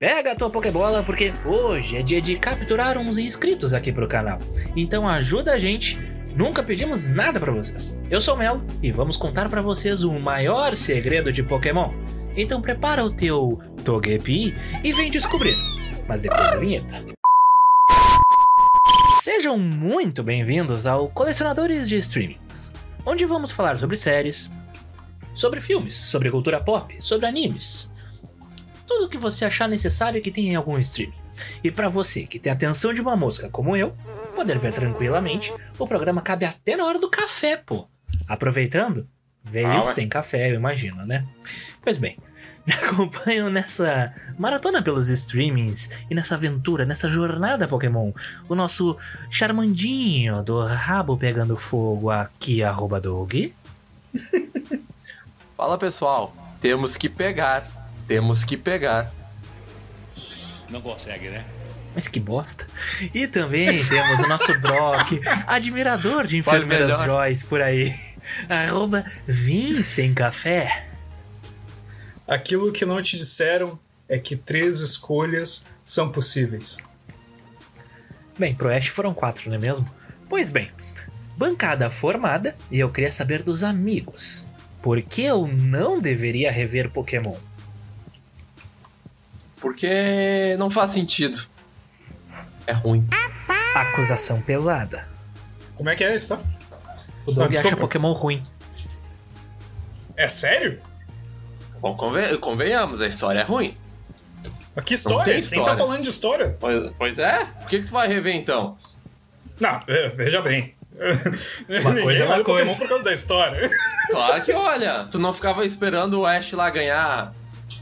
Pega a tua Pokébola porque hoje é dia de capturar uns inscritos aqui pro canal. Então ajuda a gente, nunca pedimos nada para vocês. Eu sou o Melo e vamos contar para vocês o maior segredo de Pokémon. Então prepara o teu Togepi e vem descobrir. Mas depois da vinheta. Sejam muito bem-vindos ao Colecionadores de Streamings, onde vamos falar sobre séries, sobre filmes, sobre cultura pop, sobre animes tudo o que você achar necessário que tem em algum streaming. E para você que tem a atenção de uma mosca como eu, poder ver tranquilamente, o programa cabe até na hora do café, pô. Aproveitando, veio ah, sem café, eu imagino, né? Pois bem, me acompanham nessa maratona pelos streamings e nessa aventura, nessa jornada Pokémon. O nosso Charmandinho do rabo pegando fogo aqui, arroba Doug. Fala pessoal, temos que pegar. Temos que pegar. Não consegue, né? Mas que bosta. E também temos o nosso Brock, admirador de enfermeiras Joyce por aí. Arroba Vim Café. Aquilo que não te disseram é que três escolhas são possíveis. Bem, pro Ash foram quatro, não é mesmo? Pois bem, bancada formada e eu queria saber dos amigos. Por que eu não deveria rever Pokémon? Porque não faz sentido. É ruim. Acusação pesada. Como é que é isso, tá? O Doug acha Pokémon ruim. É sério? Bom, conven convenhamos, a história é ruim. Mas que história? Quem tá falando de história? Pois, pois é? Por que, que tu vai rever então? Não, é, veja bem. Uma coisa é uma coisa. Pokémon por causa da história. Claro que olha, tu não ficava esperando o Ash lá ganhar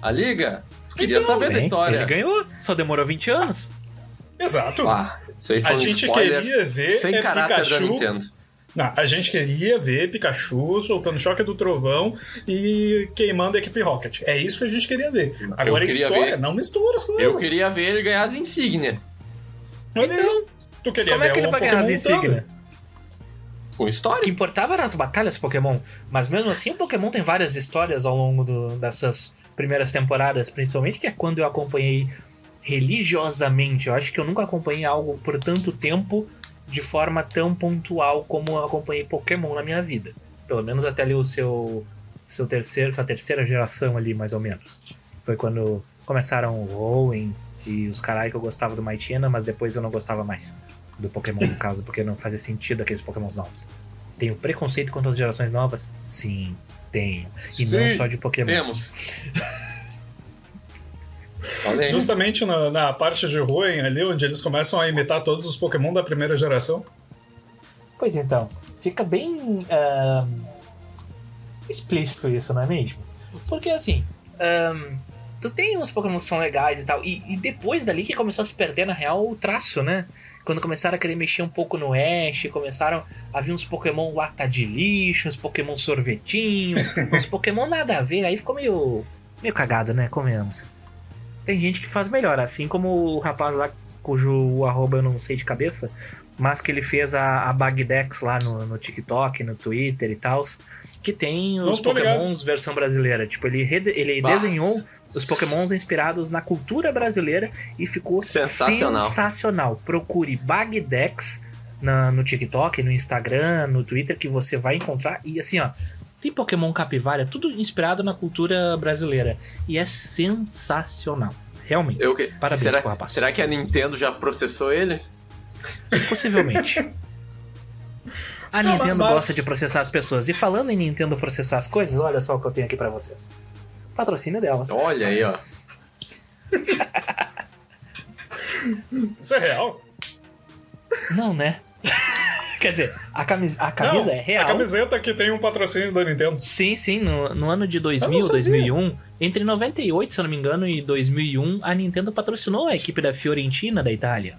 a liga? Queria então, saber bem, da história. Ele ganhou, só demorou 20 anos. Exato. Ah, a gente queria ver sem é caráter Pikachu... Não, a gente queria ver Pikachu soltando choque do trovão e queimando a equipe Rocket. É isso que a gente queria ver. Agora a história, ver... não mistura as coisas. Eu queria ver ele ganhar as insígnias. Então, tu queria como é que ele vai ganhar as insígnias? Com história. O que importava eram as batalhas Pokémon. Mas mesmo assim, o Pokémon tem várias histórias ao longo do, dessas primeiras temporadas, principalmente, que é quando eu acompanhei religiosamente. Eu acho que eu nunca acompanhei algo por tanto tempo de forma tão pontual como eu acompanhei Pokémon na minha vida. Pelo menos até ali o seu, seu terceiro, sua terceira geração ali, mais ou menos. Foi quando começaram o Owen e os carai que eu gostava do Maitina, mas depois eu não gostava mais do Pokémon, no caso, porque não fazia sentido aqueles Pokémons novos. Tenho preconceito contra as gerações novas? Sim. Tenho. E Sim, não só de Pokémon. Temos. Justamente na, na, parte de Ruin ali, onde eles começam a imitar todos os Pokémon da primeira geração. Pois então, fica bem uh, explícito isso, não é mesmo? Porque assim, um, tu tem uns Pokémon que são legais e tal, e, e, depois dali que começou a se perder na real o traço, né? Quando começaram a querer mexer um pouco no Ash, começaram a vir uns Pokémon lata de lixo, uns Pokémon sorvetinho, uns Pokémon nada a ver, aí ficou meio, meio cagado, né? Comemos. Tem gente que faz melhor, assim como o rapaz lá cujo arroba eu não sei de cabeça, mas que ele fez a, a Bagdex lá no, no TikTok, no Twitter e tal, que tem os Pokémons ligado. versão brasileira. Tipo, ele, ele desenhou os pokémons inspirados na cultura brasileira e ficou sensacional. sensacional. Procure Bagdex na, no TikTok, no Instagram, no Twitter, que você vai encontrar. E assim, ó, tem Pokémon Capivara, tudo inspirado na cultura brasileira. E é sensacional. Realmente. Eu, Parabéns será, pro rapaz. Será que a Nintendo já processou ele? Possivelmente. A Nintendo mas... gosta de processar as pessoas. E falando em Nintendo processar as coisas, olha só o que eu tenho aqui para vocês. Patrocínio dela. Olha aí, ó. Isso é real? Não, né? Quer dizer, a camisa, a camisa Não, é real. A camiseta que tem um patrocínio da Nintendo. Sim, sim. No, no ano de 2000, 2001, entre 98, se eu não me engano, e 2001, a Nintendo patrocinou a equipe da Fiorentina da Itália.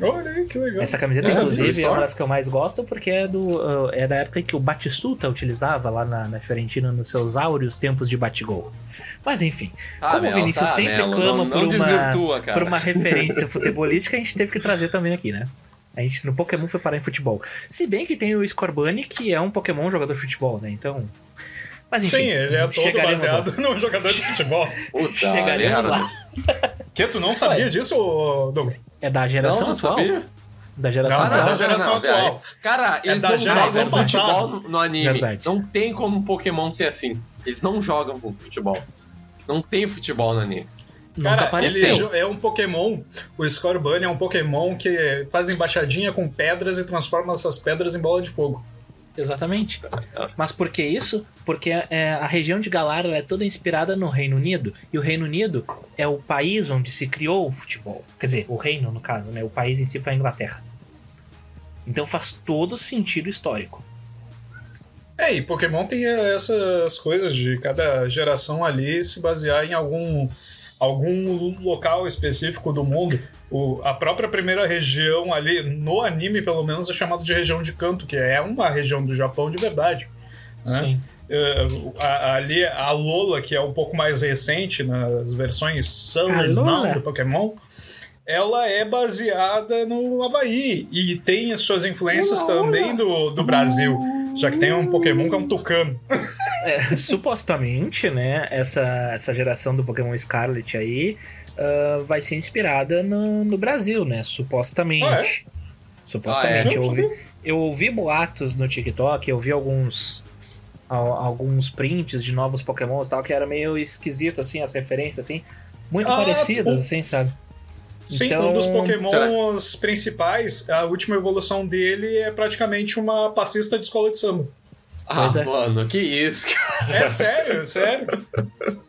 Olha aí, que legal. Essa camiseta, inclusive, é uma das que eu mais gosto porque é, do, é da época que o Batistuta utilizava lá na, na Fiorentina nos seus áureos tempos de batigol. Mas enfim, ah, como o Vinícius tá, sempre clama não, por, não uma, desvirtua, por uma referência futebolística, a gente teve que trazer também aqui, né? A gente no Pokémon foi parar em futebol. Se bem que tem o Scorbunny, que é um Pokémon jogador de futebol, né? Então. Mas enfim. Sim, ele é todo baseado lá. num jogador de futebol. Puta, chegaremos lá. Que tu não sabia Ué. disso, Douglas? É da geração não, não atual? Sabia. Da geração não, atual. Não, da geração não, atual. Cara, eles é não jogam futebol no, no anime. Verdade. Não tem como Pokémon ser assim. Eles não jogam com futebol. Não tem futebol no anime. Cara, ele é um Pokémon. O Scorbunny é um Pokémon que faz embaixadinha com pedras e transforma essas pedras em bola de fogo. Exatamente. Mas por que isso? Porque é, a região de Galar é toda inspirada no Reino Unido. E o Reino Unido é o país onde se criou o futebol. Quer dizer, o reino, no caso, né? O país em si foi a Inglaterra. Então faz todo sentido histórico. É, e Pokémon tem essas coisas de cada geração ali se basear em algum algum local específico do mundo. O, a própria primeira região ali, no anime pelo menos, é chamada de região de canto, que é uma região do Japão de verdade. Né? Sim. Uh, a, ali a Lola, que é um pouco mais recente nas versões Sun e Moon do Pokémon, ela é baseada no Havaí e tem as suas influências também do, do Brasil, já que tem um Pokémon que é um tucano. É, supostamente, né, essa, essa geração do Pokémon Scarlet aí uh, vai ser inspirada no, no Brasil, né? Supostamente. Ah, é? Supostamente. Ah, é? eu, ouvi, eu ouvi boatos no TikTok, eu vi alguns alguns prints de novos Pokémons tal, que era meio esquisito, assim, as referências, assim, muito ah, parecidas, o... assim, sabe? Sim, então... um dos Pokémons Será? principais, a última evolução dele é praticamente uma passista de escola de samba. Ah, é. mano, que isso, cara. É sério, é sério.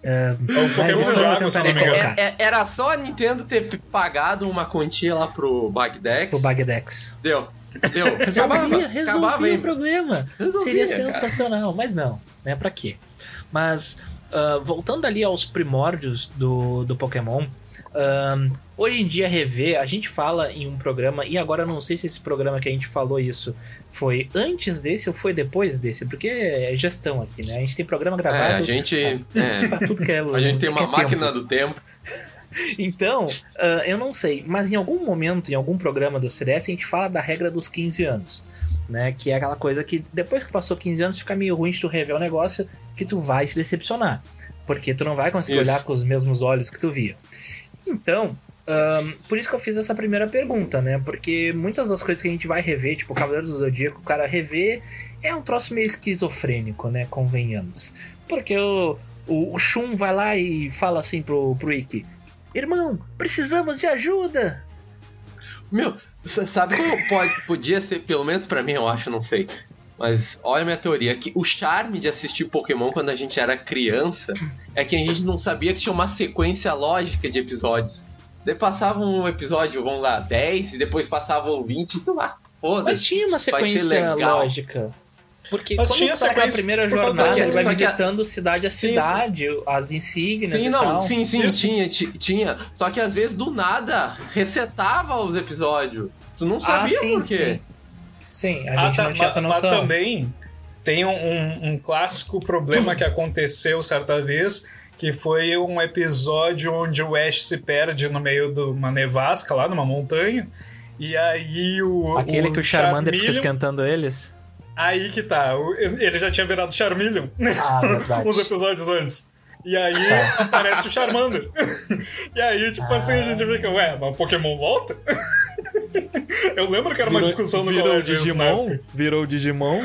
É, é um Pokémon de água, se não me engano. É, é, era só a Nintendo ter pagado uma quantia lá pro Bagdex. Pro Bagdex. Deu. Deu. Resolvia, resolvia o problema. Resolvia, Seria sensacional, cara. mas não, né? Pra quê? Mas, uh, voltando ali aos primórdios do, do Pokémon, um, hoje em dia, rever, a gente fala em um programa, e agora não sei se esse programa que a gente falou isso foi antes desse ou foi depois desse, porque é gestão aqui, né? A gente tem programa gravado. É, a gente. É, tudo que é, a gente tem uma máquina tempo. do tempo. Então, uh, eu não sei, mas em algum momento, em algum programa do CDS, a gente fala da regra dos 15 anos. Né, que é aquela coisa que depois que passou 15 anos fica meio ruim de tu rever o negócio que tu vai te decepcionar. Porque tu não vai conseguir Isso. olhar com os mesmos olhos que tu via. Então, um, por isso que eu fiz essa primeira pergunta, né? Porque muitas das coisas que a gente vai rever, tipo Cavaleiro do Zodíaco, o cara rever é um troço meio esquizofrênico, né? Convenhamos. Porque o, o, o Shun vai lá e fala assim pro, pro Ikki: Irmão, precisamos de ajuda! Meu, sabe como pode, podia ser, pelo menos para mim, eu acho, não sei. Mas olha a minha teoria, que o charme de assistir Pokémon quando a gente era criança é que a gente não sabia que tinha uma sequência lógica de episódios. Daí passava um episódio, vamos lá, 10, e depois passava o 20 e tu lá, foda Mas tinha uma sequência lógica. Porque Mas quando tinha tá na primeira jornada, ele vai visitando cidade a cidade, sim, as insígnias sim, e não, tal. Sim, sim, tinha, tinha. Só que às vezes do nada resetava os episódios. Tu não ah, sabia ah, sim, por quê. Sim. Sim, a ah, gente ah, não tinha essa noção. Mas também tem um, um, um clássico problema que aconteceu certa vez, que foi um episódio onde o Ash se perde no meio de uma nevasca lá numa montanha. E aí o. Aquele o que o Charmander fica esquentando eles? Aí que tá. Ele já tinha virado Charmeleon. Ah, verdade. uns episódios antes. E aí tá. aparece o Charmander. e aí, tipo ah. assim, a gente fica, ué, mas o Pokémon volta? Eu lembro que era uma discussão no virou colégio. Digimon? Virou Digimon?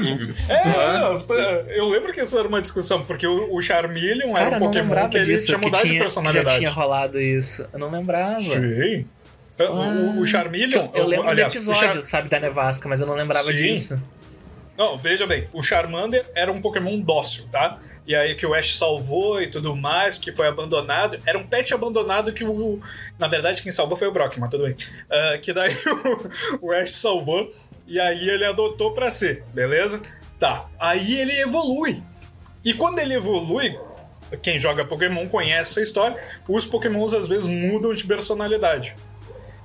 É, eu lembro que essa era uma discussão, porque o, Charmeleon era um Pokémon que ele tinha mudado tinha, de personalidade. já tinha rolado isso. Eu não lembrava. Sim. Ah, o, o Charmeleon. Eu, eu lembro aliás, do episódio, Char... sabe, da nevasca, mas eu não lembrava Sim. disso. Não, veja bem, o Charmander era um Pokémon dócil, tá? E aí que o Ash salvou e tudo mais, que foi abandonado. Era um pet abandonado que o. Na verdade, quem salvou foi o Brock, mas tudo bem. Uh, que daí o, o Ash salvou e aí ele adotou para ser, beleza? Tá. Aí ele evolui. E quando ele evolui, quem joga Pokémon conhece essa história, os Pokémons às vezes mudam de personalidade.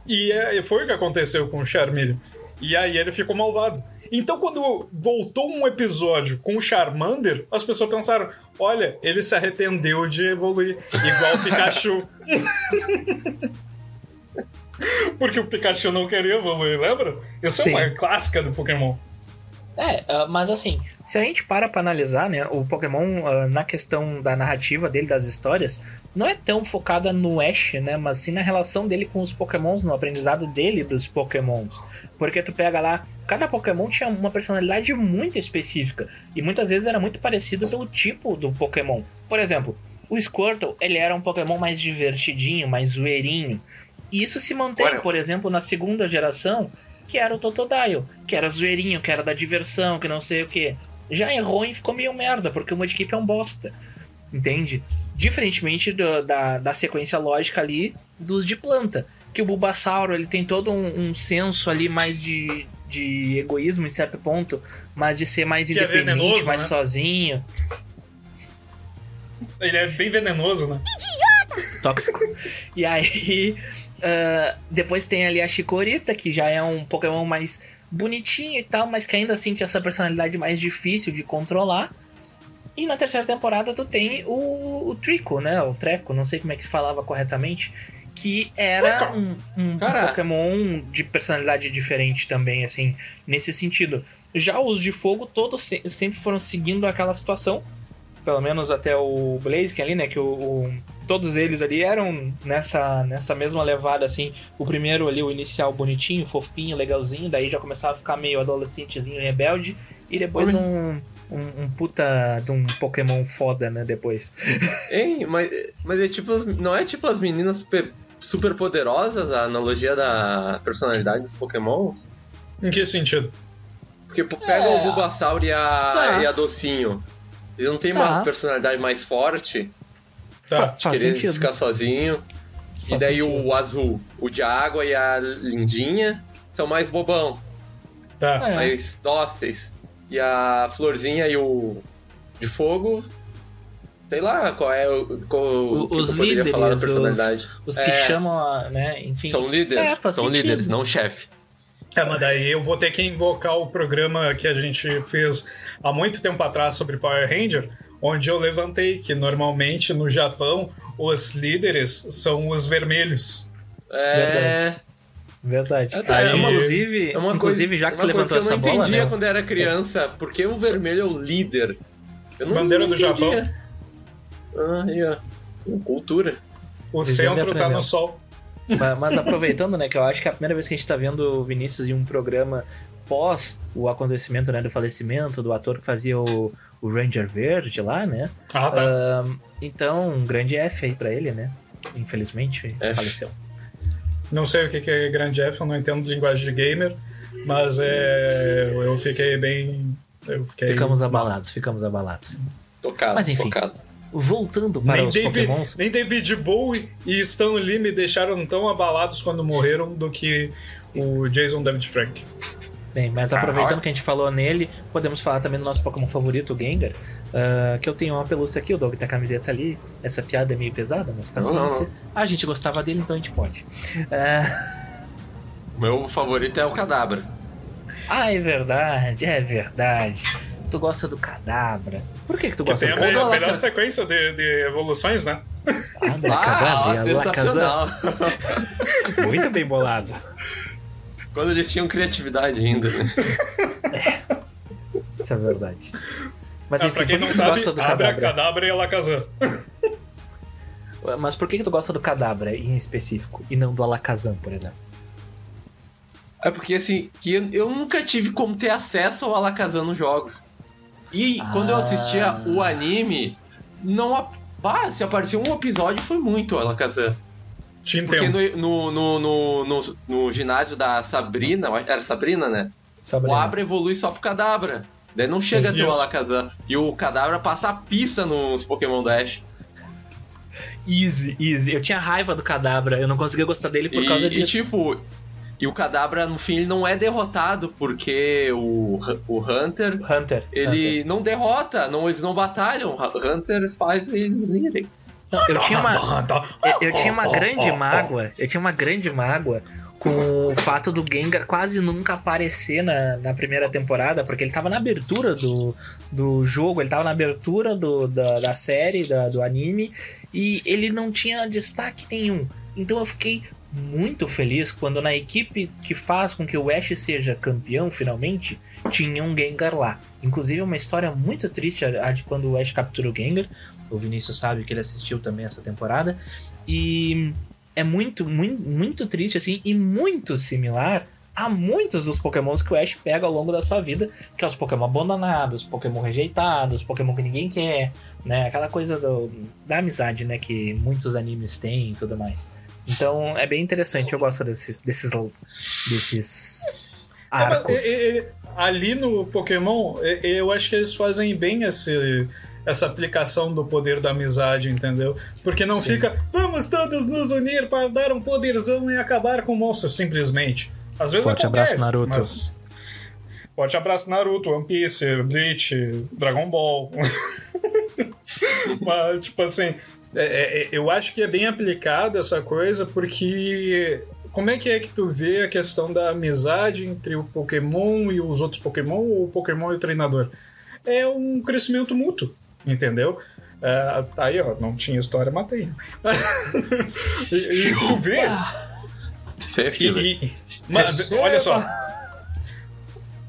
E é, foi o que aconteceu com o Charmeleon. E aí ele ficou malvado. Então, quando voltou um episódio com o Charmander, as pessoas pensaram: olha, ele se arrependeu de evoluir, igual o Pikachu. Porque o Pikachu não queria evoluir, lembra? Isso Sim. é uma clássica do Pokémon. É, uh, mas assim, se a gente para pra analisar, né, o Pokémon, uh, na questão da narrativa dele, das histórias, não é tão focada no Ash, né? Mas sim na relação dele com os Pokémons, no aprendizado dele dos Pokémons. Porque tu pega lá, cada Pokémon tinha uma personalidade muito específica. E muitas vezes era muito parecido pelo tipo do Pokémon. Por exemplo, o Squirtle, ele era um Pokémon mais divertidinho, mais zoeirinho. E isso se mantém, Olha. por exemplo, na segunda geração, que era o Totodile, que era zoeirinho, que era da diversão, que não sei o que. Já errou e ficou meio merda, porque o Mudkip é um bosta. Entende? Diferentemente do- da, da sequência lógica ali dos de planta. Que o Bulbasauro ele tem todo um, um senso ali mais de, de egoísmo em certo ponto, mas de ser mais Que é independente, venenoso, mais né? sozinho. Ele é bem venenoso, né? tóxico. e aí, ah, depois tem ali a Chikorita, que já é um Pokémon mais bonitinho e tal, mas que ainda assim tinha essa personalidade mais difícil de controlar. E na terceira temporada tu tem o, o Trico, né? O Treco, não sei como é que falava corretamente. Que era um, um. Pokémon de personalidade diferente também, assim, nesse sentido. Já os de fogo, todos se- sempre foram seguindo aquela situação. Pelo menos até o Blaziken ali, né? Que o, o- todos eles ali eram nessa, nessa mesma levada, assim. O primeiro ali, o inicial bonitinho, fofinho, legalzinho. Daí já começava a ficar meio adolescentezinho, rebelde. E depois um, um, um puta de um Pokémon foda, né? Depois. Hein, mas, mas é tipo, não é tipo as meninas super, super poderosas, a analogia da personalidade dos pokémons? Em que sentido? Porque pega É. o Bulbasaur e a, Tá. e a Docinho. Eles não têm Tá. uma personalidade mais forte, Tá. Fa- faz querer sentido. ficar sozinho. e Faz daí sentido. o azul, o de água e a lindinha são mais bobão, Tá. É. mais dóceis. E a florzinha e o de fogo, sei lá qual é o, qual, o que os eu poderia líderes, falar da os- personalidade. Os que É. chamam, a, né? Enfim. São líderes, É, são sentido. líderes, não chefe. É, mas daí eu vou ter que invocar o programa que a gente fez há muito tempo atrás sobre Power Ranger, onde eu levantei que normalmente no Japão os líderes são os vermelhos. É, Verdade. É, tá, é uma- inclusive, é uma inclusive coisa, já que uma tu levantou coisa que essa eu não bola, entendia né? quando era criança. Por que o vermelho é o líder? Eu não, Bandeira não do Japão. Ah, aí, ó. Cultura. O Vivendo e centro tá no sol. Mas, mas aproveitando, né, que eu acho que é a primeira vez que a gente tá vendo o Vinícius em um programa pós o acontecimento, né, do falecimento do ator que fazia o, o Ranger Verde lá, né? Ah, tá. Ahn, então, um grande F aí pra ele, né? Infelizmente, F. faleceu. Não sei o que que é Grand F, eu não entendo linguagem de gamer, mas é, eu fiquei bem. Eu fiquei Ficamos abalados, ficamos abalados. Tocado, Mas enfim. tocado. Voltando para Nem os David, Pokémons. nem David Bowie e Stan Lee me deixaram tão abalados quando morreram do que o Jason David Frank. Bem, mas Ah, aproveitando que a gente falou nele, podemos falar também do nosso Pokémon favorito, o Gengar. ah, que eu tenho uma pelúcia aqui, o Dog tem a camiseta ali. Essa piada é meio pesada, mas paciência. não, A gente gostava dele, então a gente pode. Ah, O meu favorito é o Cadabra. ah, é verdade, é verdade. Tu gosta do Cadabra. Por que, que tu Que gosta tem a do me- Quando ela melhor tá- sequência de, de evoluções, né? Cadabra? Ah, Cadabra, Alakazam. sensacional. Muito bem bolado. Quando eles tinham criatividade ainda, né? Isso é verdade. Mas Ah, enfim, pra quem por que não que tu sabe, gosta do Abra, Cadabra? Cadabra e Alakazam. Mas por que, que tu gosta do Cadabra em específico e não do Alakazam, por exemplo? É porque assim, que eu nunca tive como ter acesso ao Alakazam nos jogos. E quando eu assistia Ah. o anime, não. ap- Ah, se apareceu um episódio foi muito Alakazam. Te Porque entendo. no, no, no, no, no- no ginásio da Sabrina, era Sabrina, né? Sabrina. O Abra evolui só pro Cadabra. Daí não chega a ter o. Alakazam. E o Cadabra passa a pista nos Pokémon do Ash. Easy, easy. Eu tinha raiva do Cadabra, eu não conseguia gostar dele por e, causa e, disso. tipo, e o Cadabra no fim ele não é derrotado, porque o, o Hunter, Hunter. ele Hunter. não derrota, não, eles não batalham. O Hunter faz eles irem. Não, eu tinha uma, eu, eu tinha uma grande mágoa, eu tinha uma grande mágoa com o fato do Gengar quase nunca aparecer na, na primeira temporada, porque ele tava na abertura do, do jogo, ele tava na abertura do, da, da série, da- do anime, e ele não tinha destaque nenhum. Então eu fiquei muito feliz quando na equipe que faz com que o Ash seja campeão finalmente, tinha um Gengar lá. Inclusive uma história muito triste a a de quando o Ash captura o Gengar, O Vinícius sabe que ele assistiu também essa temporada. E é muito, muito, muito triste, assim, e muito similar a muitos dos pokémons que o Ash pega ao longo da sua vida, que é os pokémon abandonados, pokémon rejeitados, pokémon que ninguém quer, né? Aquela coisa do, da amizade, né? Que muitos animes têm e tudo mais. Então é bem interessante, eu gosto desses, desses, desses arcos. É, é, ali no Pokémon, eu acho que eles fazem bem esse, essa aplicação do poder da amizade, entendeu? Porque não Sim. fica, vamos todos nos unir para dar um poderzão e acabar com o monstro, simplesmente. Às vezes Forte acontece, abraço, Naruto. Mas... Forte abraço, Naruto, One Piece, Bleach, Dragon Ball. mas, tipo assim, é, é, eu acho que é bem aplicada essa coisa porque como é que é que tu vê a questão da amizade entre o Pokémon e os outros Pokémon ou o Pokémon e o treinador? É um crescimento mútuo, entendeu? É, aí, ó, não tinha história, matei. e, e tu vê. Isso é. E, mas, olha só.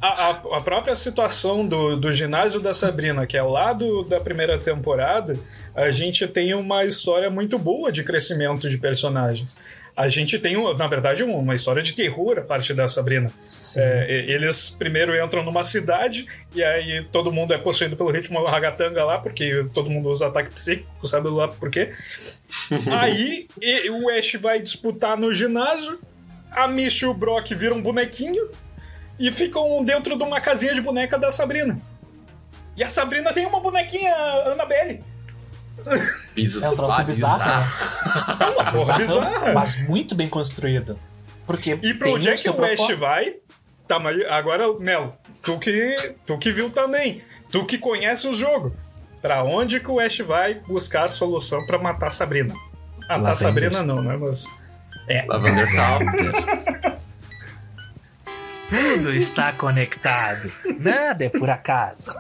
A, a, a, própria situação do, do ginásio da Sabrina, que é lá do, da primeira temporada, a gente tem uma história muito boa de crescimento de personagens. A gente tem, na verdade, uma história de terror a parte da Sabrina. É, eles primeiro entram numa cidade e aí todo mundo é possuído pelo ritmo ragatanga lá, porque todo mundo usa ataque psíquico, sabe lá por quê. aí o Ash vai disputar no ginásio, a Misha e o Brock viram bonequinho e ficam dentro de uma casinha de boneca da Sabrina. E a Sabrina tem uma bonequinha Annabelle. É um troço bizarro, né? É uma porra bizarra. Mas muito bem construído. Porque e pra onde é que o Ash vai? Tá, mas agora, Mel, tu que, tu que viu também. Tu que conhece o jogo. Pra onde que o Ash vai buscar a solução pra matar a Sabrina? Ah, tá Sabrina não, né? Mas. É. Lavender Town. Tudo está conectado. Nada é por acaso.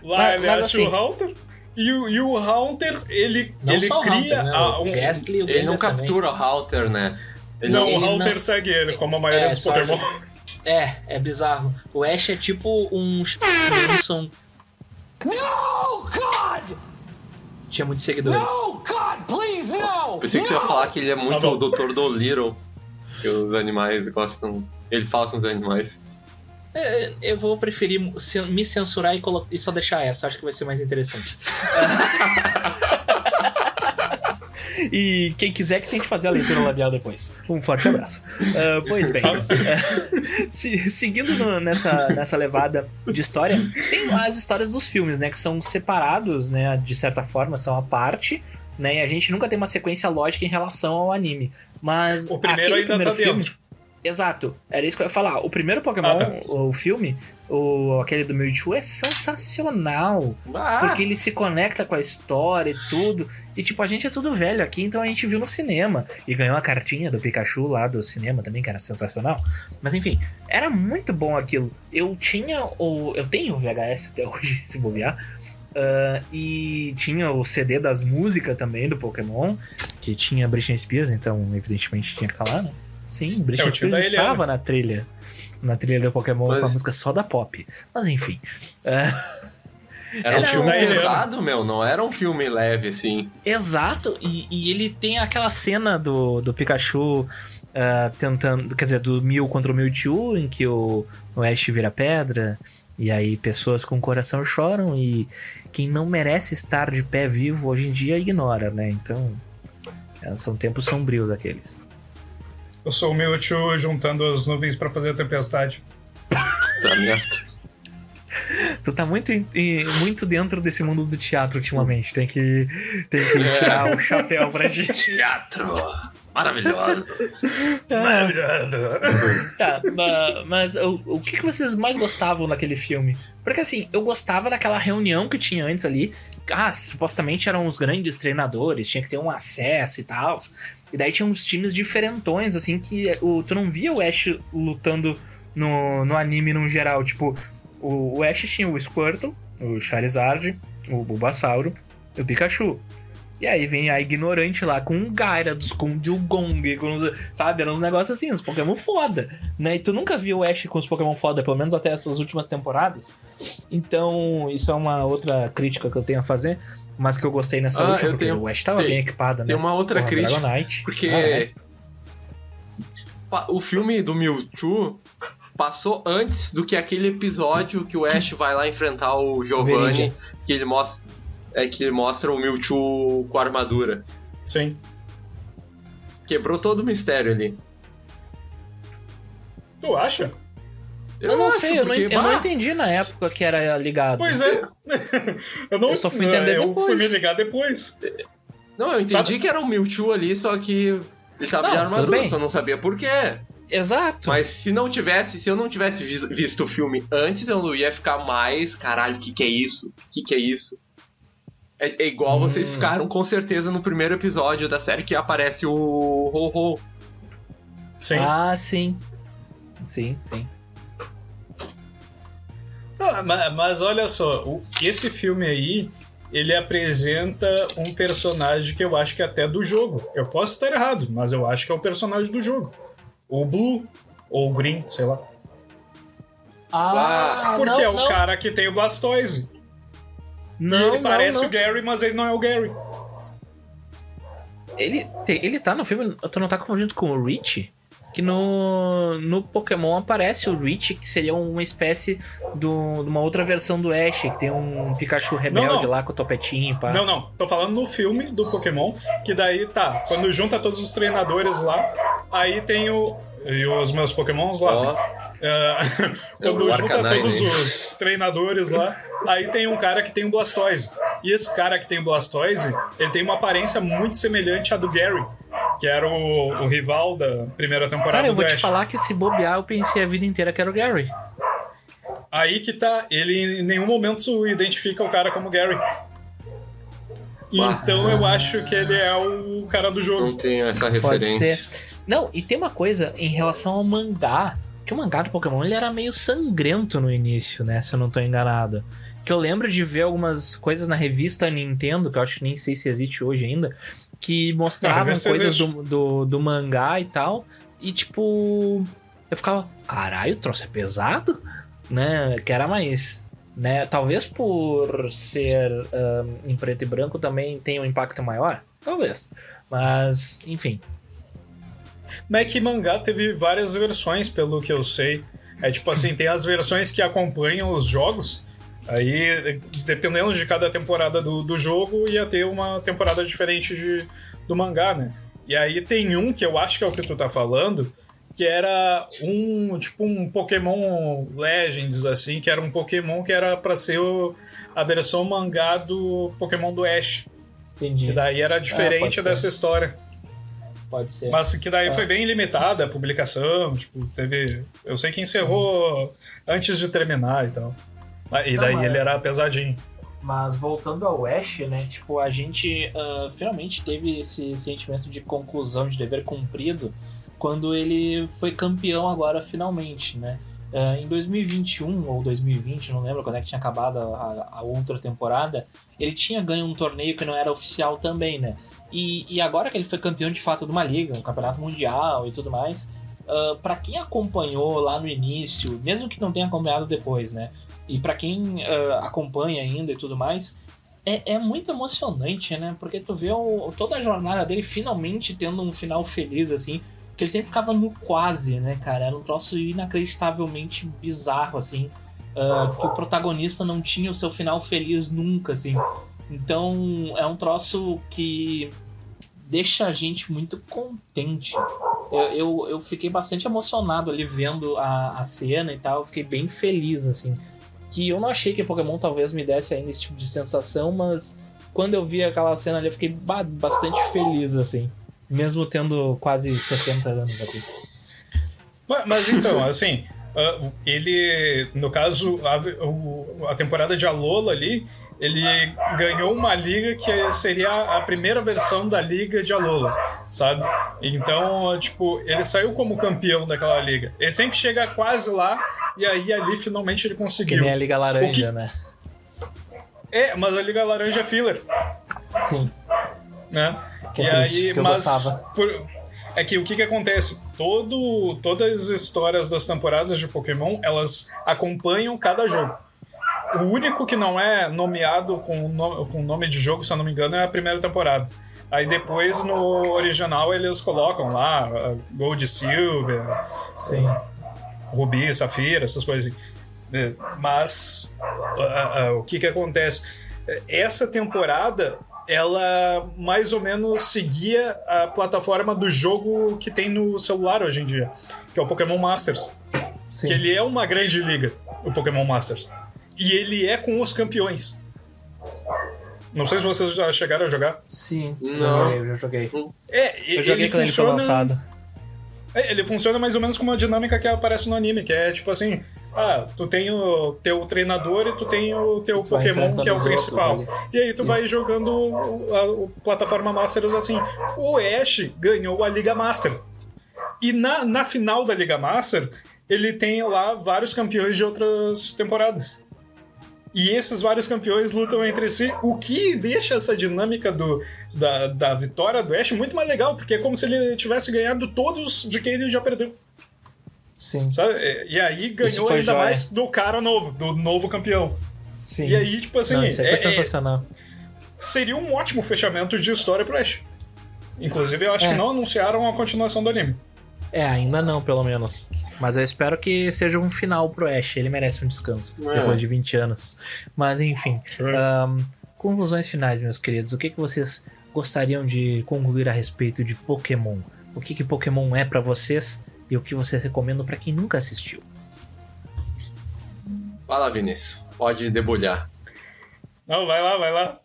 Lá mas, ele mas acha assim, o. E o, e o Haunter, ele, não ele cria. Hunter, né? a, um, Gastly, ele não captura o Haunter, né? Ele não, não, o Haunter não... segue ele, como a maioria é, dos Pokémon. É, é bizarro. O Ash é tipo um. No, God! Tinha muitos seguidores. No, God, please, no! Pensei que tu ia falar que ele é muito tá o doutor do Little. Que os animais gostam. Ele fala com os animais. É, eu vou preferir me censurar e, e, só deixar essa, acho que vai ser mais interessante. e quem quiser que tente fazer a leitura labial depois. Um forte abraço. Uh, pois bem, uh, se, seguindo no, nessa, nessa levada de história, tem as histórias dos filmes, né? Que são separados, né? De certa forma, são a parte. Né, e a gente nunca tem uma sequência lógica em relação ao anime. Mas o primeiro ainda primeiro tá filme, dentro. Exato, era isso que eu ia falar. O primeiro Pokémon, ah, tá. o filme, o, aquele do Mewtwo, é sensacional. Ah. Porque ele se conecta com a história e tudo. E tipo, a gente é tudo velho aqui, então a gente viu no cinema. E ganhou a cartinha do Pikachu lá do cinema também, que era sensacional. Mas enfim, era muito bom aquilo. Eu tinha o. Eu tenho o VHS até hoje, se bobear. Uh, e tinha o CD das músicas também do Pokémon, que tinha Britney Spears, então evidentemente tinha que estar lá, né? Sim, Britney é, Spears estava na trilha. Na trilha do Pokémon Mas... com a música só da pop. Mas enfim. Uh... Era um filme pesado, meu, não era um filme leve, assim. Exato, e, e ele tem aquela cena do, do Pikachu uh, tentando. Quer dizer, do Mew contra o Mewtwo, em que o, o Ash vira pedra, e aí pessoas com coração choram, e quem não merece estar de pé vivo hoje em dia ignora, né? Então. É, são tempos sombrios aqueles. Eu sou o Mewtwo juntando as nuvens para fazer a tempestade. Tá merda. Tu tá muito, muito dentro desse mundo do teatro ultimamente. Tem que, tem que tirar o chapéu pra ti. Teatro! Maravilhoso! É. Maravilhoso! Tá, mas o, o que, que vocês mais gostavam naquele filme? Porque assim, eu gostava daquela reunião que tinha antes ali. Ah, supostamente eram os grandes treinadores, tinha que ter um acesso e tal. E daí tinha uns times diferentões, assim, que o, tu não via o Ash lutando no, no anime no geral. Tipo, o, o Ash tinha o Squirtle, o Charizard, o Bulbasauro e o Pikachu. E aí vem a ignorante lá com um Gyarados, com um Dugong, com, sabe? Eram uns negócios assim, uns Pokémon foda, né? E tu nunca viu o Ash com os Pokémon foda, pelo menos até essas últimas temporadas. Então, isso é uma outra crítica que eu tenho a fazer, mas que eu gostei nessa Ah, última, eu porque tenho- o Ash tava tem- bem equipado, né? Tem uma outra Porra, crítica. Dragonite. Porque Ah, é. o filme do Mewtwo passou antes do que aquele episódio que o Ash vai lá enfrentar o Giovanni, que ele mostra é que ele mostra o Mewtwo com a armadura. Sim. Quebrou todo o mistério ali. Tu acha? Eu, não acho, sei, eu, não, porque, eu não entendi na época que era ligado. Pois é. eu não Eu só fui entender eu depois. fui me ligar depois. Não, eu entendi Sabe- que era um Mewtwo ali, só que ele tava Não, de armadura, só não sabia por quê. Exato. Mas se não tivesse, se eu não tivesse vis- visto o filme antes, eu não ia ficar mais, caralho, o que que é isso? O que que é isso? É, é igual vocês Hum. ficaram com certeza no primeiro episódio da série que aparece o Ho-Ho. Sim. Ah, sim. Sim, sim. Ah, ma- mas, olha só, o- esse filme aí, ele apresenta um personagem que eu acho que é até do jogo. Eu posso estar errado, mas eu acho que é o personagem do jogo. O Blue, ou o Green, sei lá. Ah, Porque não, é o não, cara que tem o Blastoise. Não, e ele não, parece não. o Gary, mas ele não é o Gary. Ele, tem- ele tá no filme. Tu não tá confundindo com o Rich? Que no, no Pokémon aparece o Rich, que seria uma espécie do, de uma outra versão do Ash, que tem um Pikachu rebelde não. lá com o topetinho, pá. Não, não. Tô falando no filme do Pokémon, que daí tá, quando junta todos os treinadores lá, aí tem o. E os meus Pokémons lá. Ó, É, quando O junta Arcanine, todos os treinadores lá, aí tem um cara que tem um Blastoise. E esse cara que tem o Blastoise, ele tem uma aparência muito semelhante à do Gary, que era o, o rival da primeira temporada Cara, eu do vou te Ash. falar que se bobear, eu pensei a vida inteira que era o Gary. Aí que tá, ele em nenhum momento identifica o cara como Gary. Então eu acho que ele é o cara do não jogo. tenho essa Pode referência. ser. Não, e tem uma coisa em relação ao mangá. Que o mangá do Pokémon ele era meio sangrento no início, né? Se eu não tô enganado. Que eu lembro de ver algumas coisas na revista Nintendo, que eu acho que nem sei se existe hoje ainda, que Na mostravam coisas do, do, do mangá e tal. E tipo. Eu ficava, caralho, o troço é pesado? Né? Que era mais. Né? Talvez por ser ahn, em preto e branco também tenha um impacto maior. Talvez. Mas, enfim. Mas é que mangá teve várias versões, pelo que eu sei. É tipo assim, tem as versões que acompanham os jogos. Aí, dependendo de cada temporada do, do jogo, ia ter uma temporada diferente de, do mangá, né? E aí tem um que eu acho que é o que tu tá falando, que era um tipo um Pokémon Legends, assim, que era um Pokémon que era pra ser o- a versão mangá do Pokémon do Ash. Entendi. Que daí era diferente ser. dessa história. Pode ser. Mas que daí É. foi bem limitada a publicação, tipo, teve. Eu sei que encerrou antes de terminar e tal. Ah, E Não, daí mas- ele era pesadinho. Mas voltando ao Ash, né? Tipo, a gente ah, finalmente teve esse sentimento de conclusão, de dever cumprido, quando ele foi campeão agora, finalmente, né? Ah, em 2021 ou 2020, não lembro quando é que tinha acabado a, a outra temporada, ele tinha ganho um torneio que não era oficial também, né? E, e agora que ele foi campeão de fato de uma liga, um campeonato mundial e tudo mais, ah, pra quem acompanhou lá no início, mesmo que não tenha acompanhado depois, né? E pra quem ah, acompanha ainda e tudo mais, é, é muito emocionante, né? Porque tu vê o- toda a jornada dele finalmente tendo um final feliz, assim. Que ele sempre ficava no quase, né, cara? Era um troço inacreditavelmente bizarro, assim. ah, que o protagonista não tinha o seu final feliz nunca, assim. Então é um troço que deixa a gente muito contente. Eu, eu, eu fiquei bastante emocionado ali vendo a, a cena e tal. Eu fiquei bem feliz, assim. Que eu não achei que Pokémon talvez me desse ainda esse tipo de sensação, mas quando eu vi aquela cena ali, eu fiquei ba- bastante feliz, assim. Mesmo tendo quase 70 anos aqui. Mas, então, assim, ah, ele, no caso, a, a temporada de Alola ali, ele ganhou uma liga que seria a primeira versão da liga de Alola, sabe? Então, tipo, ele saiu como campeão daquela liga. Ele sempre chega quase lá e aí ali finalmente ele Que conseguiu. nem a Liga Laranja, que- né? É, mas a Liga Laranja é filler. Sim. né? Que e é aí, mas por- é que o que que acontece? Todo, todas as histórias das temporadas de Pokémon, elas acompanham cada jogo. O único que não é nomeado com no- com nome de jogo, se eu não me engano, é a primeira temporada. Aí depois no original eles colocam lá uh, Gold Silver, Sim. Rubi, Safira, essas coisas assim. É, Mas ah, ah, o que que acontece? Essa temporada ela mais ou menos seguia a plataforma do jogo que tem no celular hoje em dia, que é o Pokémon Masters. Sim. Que ele é uma grande liga, o Pokémon Masters. E ele é com os campeões. Não sei se vocês já chegaram a jogar. Sim. Não. Eu já joguei. É, Eu joguei ele quando ele foi funciona. lançado. É, ele funciona mais ou menos com uma dinâmica que aparece no anime, que é tipo assim, ah, tu tem o teu treinador e tu tem o teu Tu Pokémon, que é o principal. E aí tu vai jogando o- a, o plataforma Masters assim. O Ash ganhou a Liga Master. E na, na final da Liga Master, ele tem lá vários campeões de outras temporadas. E esses vários campeões lutam entre si, o que deixa essa dinâmica do, da, da vitória do Ash muito mais legal, porque é como se ele tivesse ganhado todos de quem ele já perdeu. Sim. Sabe? E aí ganhou ainda joia. mais do cara novo, do novo campeão. Sim. E aí, tipo assim, Não, isso é- é- sensacional. seria um ótimo fechamento de história pro Ash. Inclusive, eu acho É. que não anunciaram a continuação do anime. É, ainda não, pelo menos. Mas eu espero que seja um final pro Ash. Ele merece um descanso. É. Depois de 20 anos. Mas enfim. ahn, conclusões finais, meus queridos. O que, que vocês gostariam de concluir a respeito de Pokémon? O que, que Pokémon é pra vocês? E o que vocês recomendam pra quem nunca assistiu? Vai lá, Vinícius. Pode debulhar. Não, vai lá, vai lá.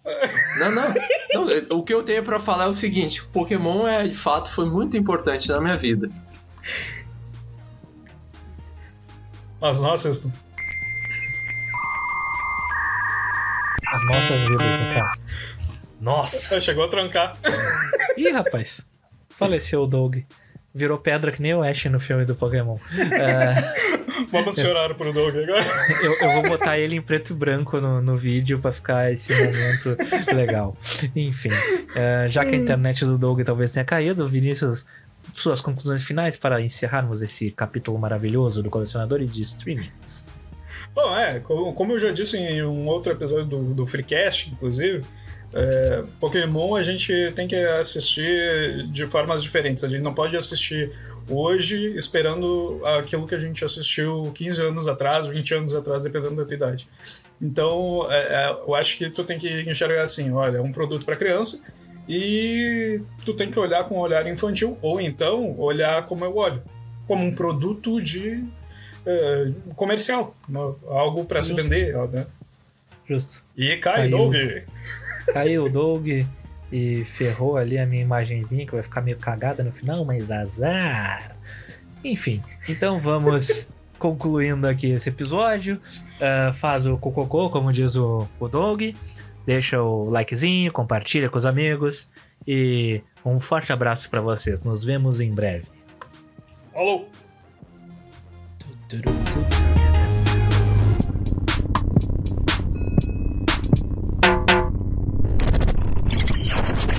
Não, não. Não, O que eu tenho pra falar é o seguinte: Pokémon é, de fato, foi muito importante na minha vida. Mas nossa, tu- As nossas vidas, no caso. Nossa! chegou a trancar. Ih, rapaz. Faleceu o Doug. Virou pedra que nem o Ash no filme do Pokémon. É, Vamos chorar pro Doug agora. eu, eu vou botar ele em preto e branco no, no vídeo pra ficar esse momento legal. Enfim, é, já que a internet do Doug talvez tenha caído, Vinícius, suas conclusões finais para encerrarmos esse capítulo maravilhoso do Colecionadores de Streaming. Bom, é, como eu já disse em um outro episódio do, do Freecast, inclusive, é, Pokémon a gente tem que assistir de formas diferentes. A gente não pode assistir hoje esperando aquilo que a gente assistiu 15 anos atrás, 20 anos atrás, dependendo da tua idade. Então, é, é, eu acho que tu tem que enxergar assim, olha, é um produto para criança e tu tem que olhar com um olhar infantil ou então olhar como eu olho, como um produto de é, comercial, uma- algo para se vender, né? Justo. E cai, Caiu. Doug. Caiu o Doug e ferrou ali a minha imagenzinha que vai ficar meio cagada no final, mas azar. Enfim, então vamos concluindo aqui esse episódio. Ah, faz o cococô, como diz o, o Doug. Deixa o likezinho, compartilha com os amigos. E um forte abraço para vocês. Nos vemos em breve. Falou!